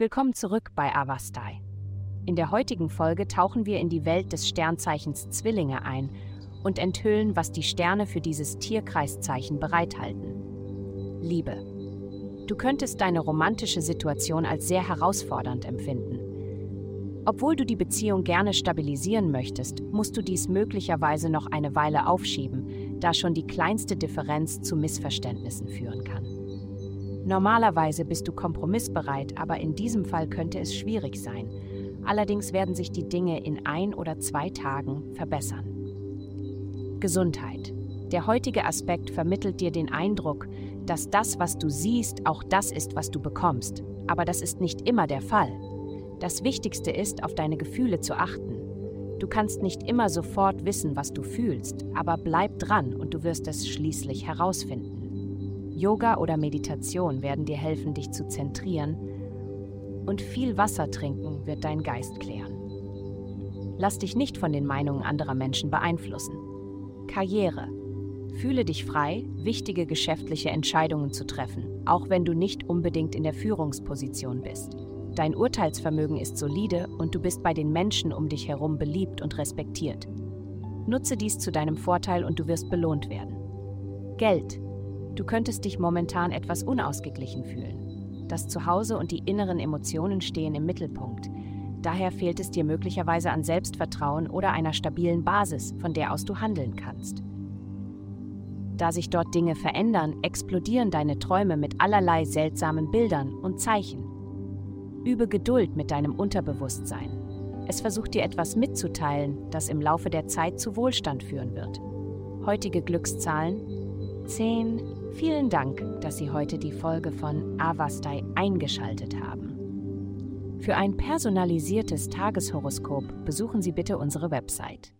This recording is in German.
Willkommen zurück bei Avastai. In der heutigen Folge tauchen wir in die Welt des Sternzeichens Zwillinge ein und enthüllen, was die Sterne für dieses Tierkreiszeichen bereithalten. Liebe. Du könntest deine romantische Situation als sehr herausfordernd empfinden. Obwohl du die Beziehung gerne stabilisieren möchtest, musst du dies möglicherweise noch eine Weile aufschieben, da schon die kleinste Differenz zu Missverständnissen führen kann. Normalerweise bist du kompromissbereit, aber in diesem Fall könnte es schwierig sein. Allerdings werden sich die Dinge in ein oder zwei Tagen verbessern. Gesundheit. Der heutige Aspekt vermittelt dir den Eindruck, dass das, was du siehst, auch das ist, was du bekommst. Aber das ist nicht immer der Fall. Das Wichtigste ist, auf deine Gefühle zu achten. Du kannst nicht immer sofort wissen, was du fühlst, aber bleib dran und du wirst es schließlich herausfinden. Yoga oder Meditation werden dir helfen, dich zu zentrieren und viel Wasser trinken wird deinen Geist klären. Lass dich nicht von den Meinungen anderer Menschen beeinflussen. Karriere. Fühle dich frei, wichtige geschäftliche Entscheidungen zu treffen, auch wenn du nicht unbedingt in der Führungsposition bist. Dein Urteilsvermögen ist solide und du bist bei den Menschen um dich herum beliebt und respektiert. Nutze dies zu deinem Vorteil und du wirst belohnt werden. Geld. Du könntest dich momentan etwas unausgeglichen fühlen. Das Zuhause und die inneren Emotionen stehen im Mittelpunkt. Daher fehlt es dir möglicherweise an Selbstvertrauen oder einer stabilen Basis, von der aus du handeln kannst. Da sich dort Dinge verändern, explodieren deine Träume mit allerlei seltsamen Bildern und Zeichen. Übe Geduld mit deinem Unterbewusstsein. Es versucht dir etwas mitzuteilen, das im Laufe der Zeit zu Wohlstand führen wird. Heutige Glückszahlen 10. Vielen Dank, dass Sie heute die Folge von Avastai eingeschaltet haben. Für ein personalisiertes Tageshoroskop besuchen Sie bitte unsere Website